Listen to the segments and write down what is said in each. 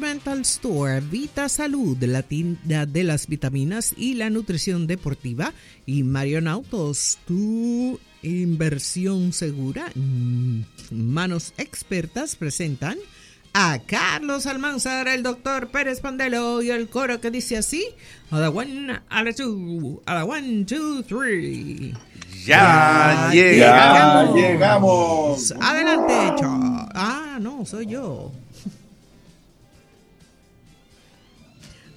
Departmental Store, Vita Salud, la tienda de las vitaminas y la nutrición deportiva, y Marion Autos, tu inversión segura. Mm, manos expertas presentan a Carlos Almanzar, el doctor Pérez Pandelo y el coro que dice así: a la one, a la two, a la one, two, three. Ya, llegamos. llegamos. Adelante, Ah, no, soy yo.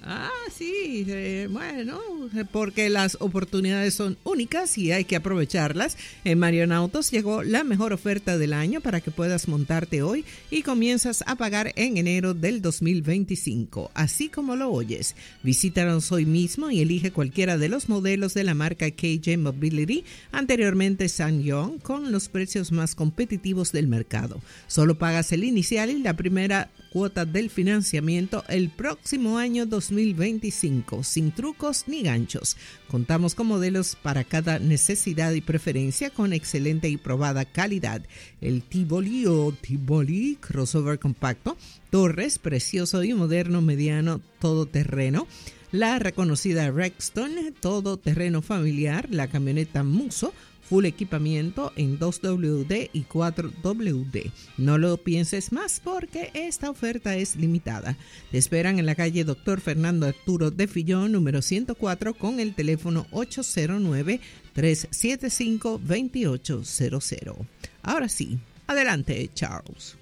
Ah, sí, eh, bueno, porque las oportunidades son únicas y hay que aprovecharlas. En Marion Autos llegó la mejor oferta del año para que puedas montarte hoy y comienzas a pagar en enero del 2025, así como lo oyes. Visítanos hoy mismo y elige cualquiera de los modelos de la marca KJ Mobility, anteriormente SsangYong, con los precios más competitivos del mercado. Solo pagas el inicial y la primera cuota del financiamiento el próximo año 2025, sin trucos ni ganchos. Contamos con modelos para cada necesidad y preferencia con excelente y probada calidad. El Tivoli o Tivoli crossover compacto, Torres, precioso y moderno mediano todoterreno la reconocida Rexton, todoterreno familiar, la camioneta Muso, full equipamiento en 2WD y 4WD. No lo pienses más porque esta oferta es limitada. Te esperan en la calle Dr. Fernando Arturo de Fillón, número 104, con el teléfono 809-375-2800. Ahora sí, adelante, Charles.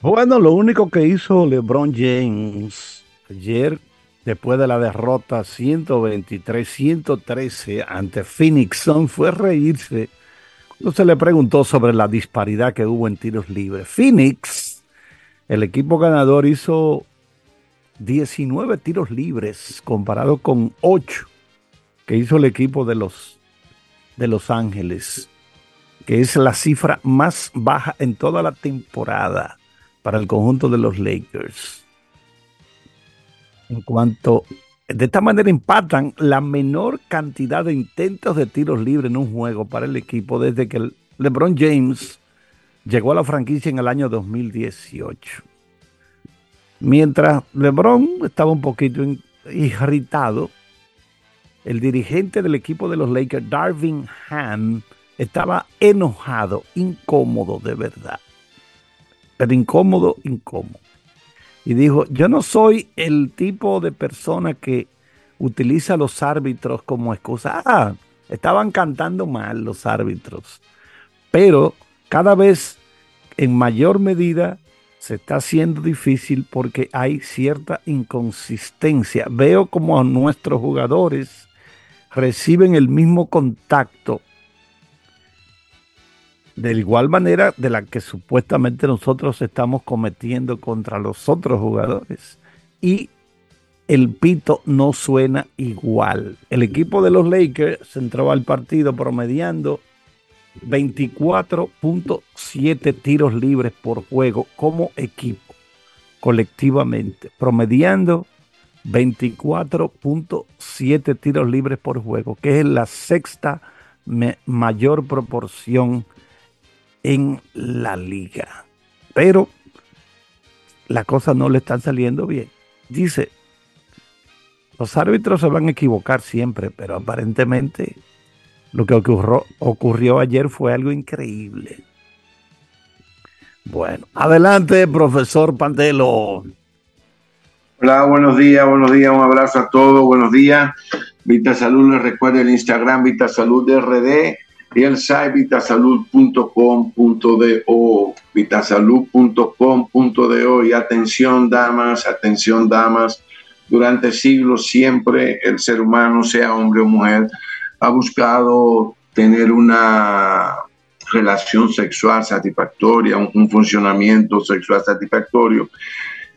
Bueno, lo único que hizo LeBron James ayer después de la derrota 123-113 ante Phoenix Sun fue reírse cuando se le preguntó sobre la disparidad que hubo en tiros libres. Phoenix, el equipo ganador, hizo 19 tiros libres comparado con 8 que hizo el equipo de los, de los Ángeles, que es la cifra más baja en toda la temporada para el conjunto de los Lakers en cuanto de esta manera impactan la menor cantidad de intentos de tiros libres en un juego para el equipo desde que LeBron James llegó a la franquicia en el año 2018. Mientras LeBron estaba un poquito irritado, el dirigente del equipo de los Lakers, Darvin Ham, estaba enojado, incómodo de verdad. Pero incómodo, incómodo y dijo, yo no soy el tipo de persona que utiliza a los árbitros como excusa. Ah, estaban cantando mal los árbitros, pero cada vez en mayor medida se está haciendo difícil porque hay cierta inconsistencia. Veo como nuestros jugadores reciben el mismo contacto de igual manera de la que supuestamente nosotros estamos cometiendo contra los otros jugadores. Y el pito no suena igual. El equipo de los Lakers entró al partido promediando 24.7 tiros libres por juego como equipo, colectivamente, promediando 24.7 tiros libres por juego, que es la sexta mayor proporción en la liga. Pero las cosas no le están saliendo bien. Dice, los árbitros se van a equivocar siempre, pero aparentemente lo que ocurrió, ayer fue algo increíble. Bueno, adelante, profesor Pantelo. Hola, buenos días, buenos días, un abrazo a todos, buenos días. Vita Salud, les recuerdo el Instagram Vita Salud RD y el site vitasalud.com.do, vitasalud.com.do y atención damas, atención damas, durante siglos siempre el ser humano, sea hombre o mujer, ha buscado tener una relación sexual satisfactoria, un funcionamiento sexual satisfactorio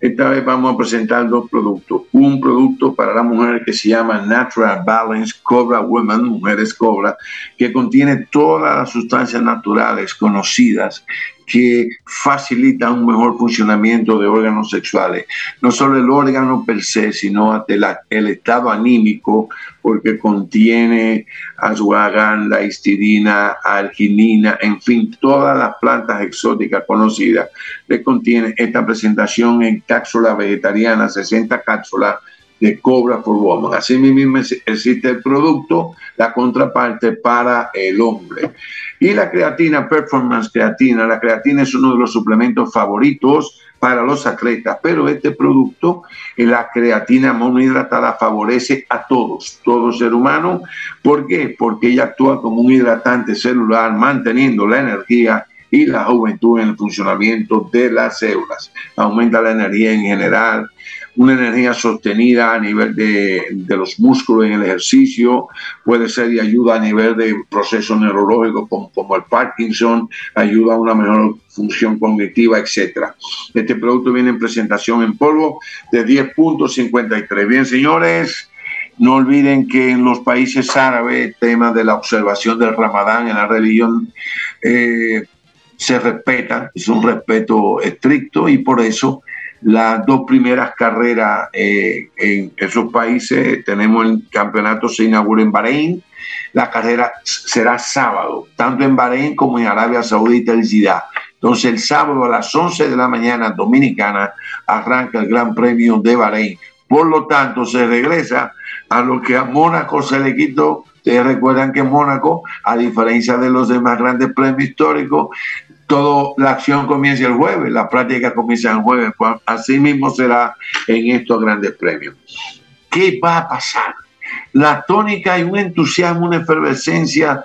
esta vez vamos a presentar dos productos. Un producto para la mujer que se llama Natural Balance Cobra Women, Mujeres Cobra, que contiene todas las sustancias naturales conocidas que facilita un mejor funcionamiento de órganos sexuales. No solo el órgano per se, sino el, estado anímico, porque contiene ashwagandha, histidina, arginina, en fin, todas las plantas exóticas conocidas le contiene esta presentación en cápsula vegetariana, 60 cápsulas de Cobra for Woman. Así mismo existe el producto, la contraparte para el hombre. Y la creatina, Performance Creatina, la creatina es uno de los suplementos favoritos para los atletas, pero este producto, la creatina monohidratada, favorece a todos, todo ser humano. ¿Por qué? Porque ella actúa como un hidratante celular, manteniendo la energía y la juventud en el funcionamiento de las células. Aumenta la energía en general, una energía sostenida a nivel de, los músculos en el ejercicio, puede ser de ayuda a nivel de procesos neurológicos como, como el Parkinson, ayuda a una mejor función cognitiva, etcétera. Este producto viene en presentación en polvo de 10.53. Bien, señores, no olviden que en los países árabes el tema de la observación del Ramadán en la religión eh, se respeta, es un respeto estricto y por eso las dos primeras carreras eh, en esos países. Tenemos el campeonato se inaugura en Bahrein. La carrera será sábado, tanto en Bahrein como en Arabia Saudita y Jeddah. Entonces el sábado a las 11 de la mañana dominicana arranca el Gran Premio de Bahrein. Por lo tanto, se regresa a lo que a Mónaco se le quitó. Ustedes recuerdan que Mónaco, a diferencia de los demás grandes premios históricos, todo la acción comienza el jueves, la práctica comienza el jueves, pues así mismo será en estos grandes premios. ¿Qué va a pasar? La tónica y un entusiasmo, una efervescencia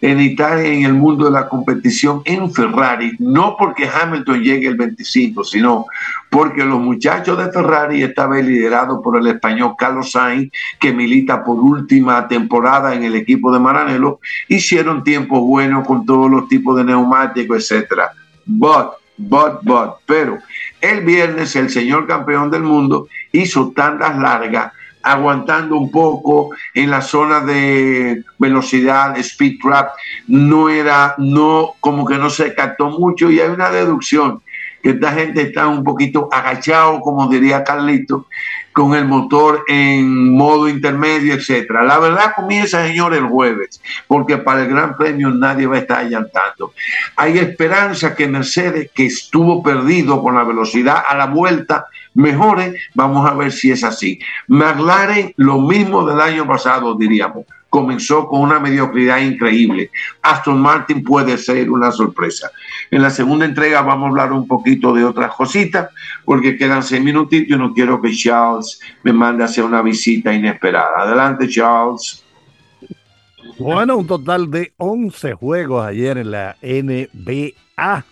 en Italia en el mundo de la competición en Ferrari, no porque Hamilton llegue el 25, sino porque los muchachos de Ferrari estaban liderados por el español Carlos Sainz, que milita por última temporada en el equipo de Maranello, hicieron tiempos buenos con todos los tipos de neumáticos, etcétera. But, but, but, pero el viernes el señor campeón del mundo hizo tantas largas aguantando un poco en la zona de velocidad, speed trap, no era, no, como que no se captó mucho y hay una deducción que esta gente está un poquito agachado, como diría Carlito, con el motor en modo intermedio, etcétera. La verdad comienza, señor, el jueves, porque para el Gran Premio nadie va a estar allantando. Hay esperanza que Mercedes, que estuvo perdido con la velocidad a la vuelta, mejore. Vamos a ver si es así. McLaren, lo mismo del año pasado, diríamos. Comenzó con una mediocridad increíble. Aston Martin puede ser una sorpresa. En la segunda entrega vamos a hablar un poquito de otras cositas, porque quedan seis minutitos. Yo no quiero que Charles me mande a hacer una visita inesperada. Adelante, Charles. Bueno, un total de 11 juegos ayer en la NBA.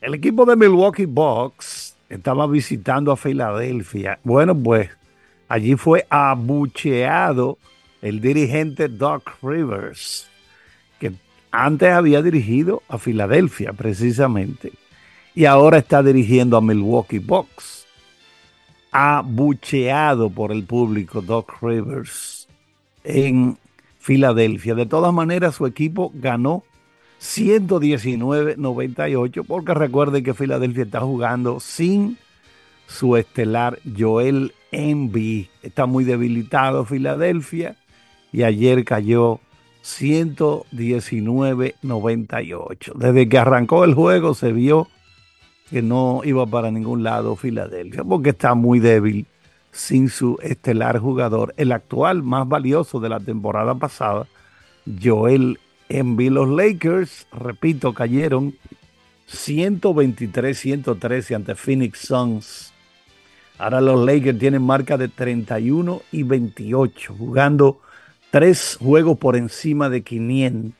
El equipo de Milwaukee Bucks estaba visitando a Filadelfia. Bueno, pues allí fue abucheado el dirigente Doc Rivers, que antes había dirigido a Filadelfia precisamente, y ahora está dirigiendo a Milwaukee Bucks. Abucheado por el público Doc Rivers en Filadelfia. De todas maneras, su equipo ganó 119-98, porque recuerden que Filadelfia está jugando sin su estelar Joel Embiid. Está muy debilitado Filadelfia y ayer cayó 119-98. Desde que arrancó el juego se vio que no iba para ningún lado Filadelfia, porque está muy débil sin su estelar jugador, el actual más valioso de la temporada pasada, Joel en Los Lakers, repito, cayeron 123-113 ante Phoenix Suns. Ahora los Lakers tienen marca de 31 y 28, jugando tres juegos por encima de 500.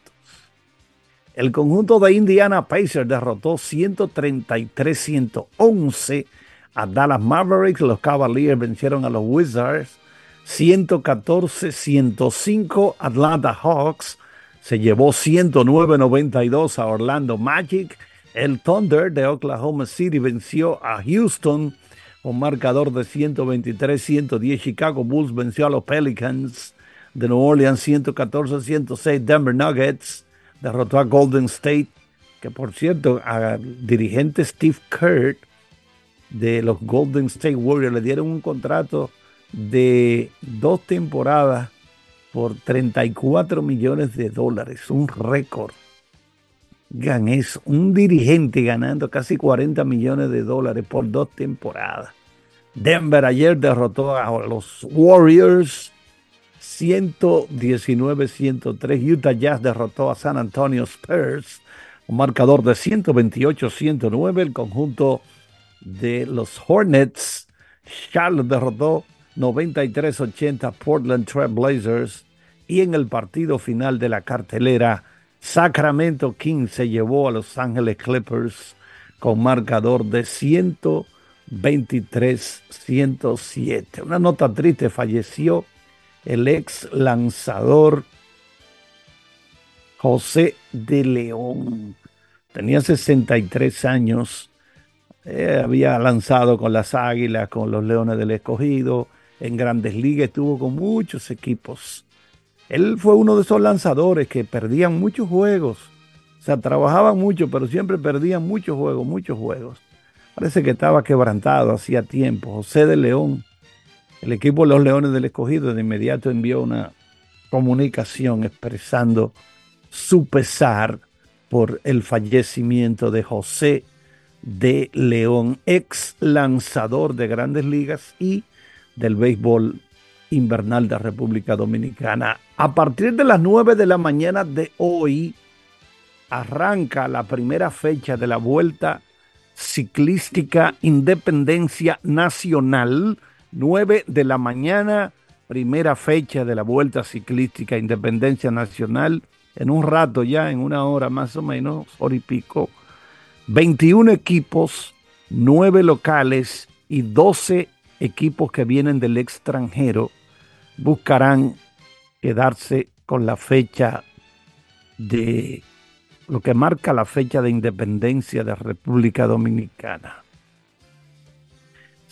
El conjunto de Indiana Pacers derrotó 133-111 a Dallas Mavericks. Los Cavaliers vencieron a los Wizards 114-105 Atlanta Hawks se llevó 109-92 a Orlando Magic. El Thunder de Oklahoma City venció a Houston con marcador de 123-110. Chicago Bulls venció a los Pelicans de New Orleans 114-106. Denver Nuggets derrotó a Golden State que por cierto, al dirigente Steve Kerr de los Golden State Warriors le dieron un contrato de dos temporadas por 34 millones de dólares, un récord. Es un dirigente ganando casi 40 millones de dólares por dos temporadas. Denver ayer derrotó a los Warriors 119-103. Utah Jazz derrotó a San Antonio Spurs, un marcador de 128-109. El conjunto de los Hornets, Charlotte derrotó 93-80 Portland Trail Blazers. Y en el partido final de la cartelera, Sacramento Kings se llevó a Los Ángeles Clippers con marcador de 123-107. Una nota triste, falleció el ex lanzador José de León. Tenía 63 años, eh, había lanzado con las Águilas, con los Leones del Escogido, en grandes ligas, estuvo con muchos equipos. Él fue uno de esos lanzadores que perdían muchos juegos. O sea, trabajaban mucho, pero siempre perdían muchos juegos, muchos juegos. Parece que estaba quebrantado hacía tiempo. José de León el equipo de los Leones del Escogido de inmediato envió una comunicación expresando su pesar por el fallecimiento de José de León, ex lanzador de grandes ligas y del béisbol invernal de República Dominicana. A partir de las 9 de la mañana de hoy arranca la primera fecha de la Vuelta Ciclística Independencia Nacional 9 de la mañana, primera fecha de la Vuelta Ciclística Independencia Nacional. En un rato ya, en una hora más o menos, hora y pico. 21 equipos, 9 locales y 12 equipos que vienen del extranjero buscarán quedarse con la fecha de lo que marca la fecha de independencia de República Dominicana.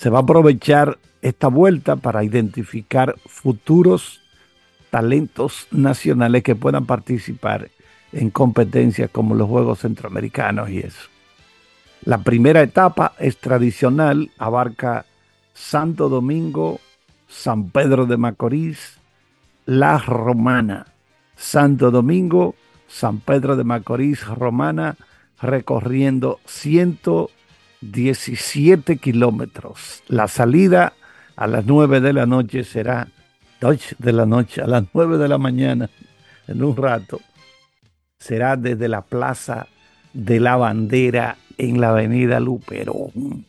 Se va a aprovechar esta vuelta para identificar futuros talentos nacionales que puedan participar en competencias como los Juegos Centroamericanos y eso. La primera etapa es tradicional, abarca Santo Domingo, San Pedro de Macorís, La Romana. Santo Domingo, San Pedro de Macorís, Romana, recorriendo 117 kilómetros. La salida a las 9 de la noche será, de la noche, a las 9 de la mañana, en un rato, será desde la Plaza de la Bandera en la Avenida Luperón.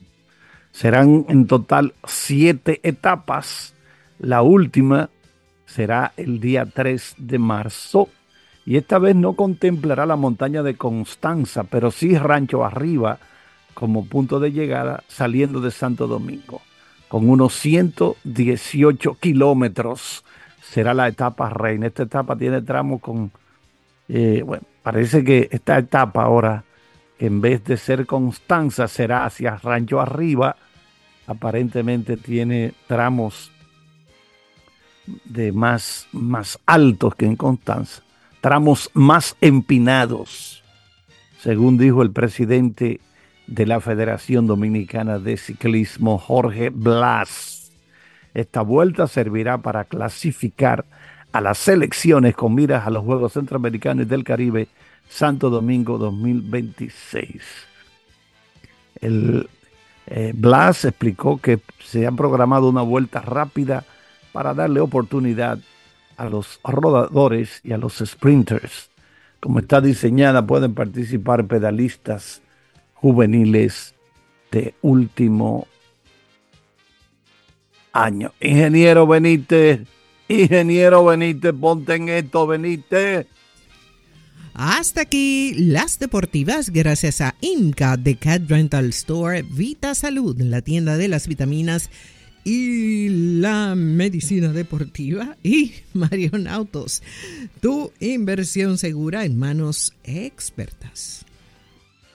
Serán en total siete etapas. La última será el día 3 de marzo y esta vez no contemplará la montaña de Constanza, pero sí Rancho Arriba como punto de llegada saliendo de Santo Domingo con unos 118 kilómetros. Será la etapa reina. Esta etapa tiene tramos con, eh, bueno, parece que esta etapa ahora, en vez de ser Constanza, será hacia Rancho Arriba. Aparentemente tiene tramos de más, más altos que en Constanza, tramos más empinados, según dijo el presidente de la Federación Dominicana de Ciclismo, Jorge Blas. Esta vuelta servirá para clasificar a las selecciones con miras a los Juegos Centroamericanos y del Caribe Santo Domingo 2026. El, eh, Blas explicó que se ha programado una vuelta rápida para darle oportunidad a los rodadores y a los sprinters. Como está diseñada, pueden participar pedalistas juveniles de último año. Ingeniero Benítez, ingeniero Benítez, ponte en esto, Benítez. Hasta aquí las deportivas gracias a Inca de Cat Rental Store, Vita Salud, la tienda de las vitaminas y la medicina deportiva y Marion Autos, tu inversión segura en manos expertas.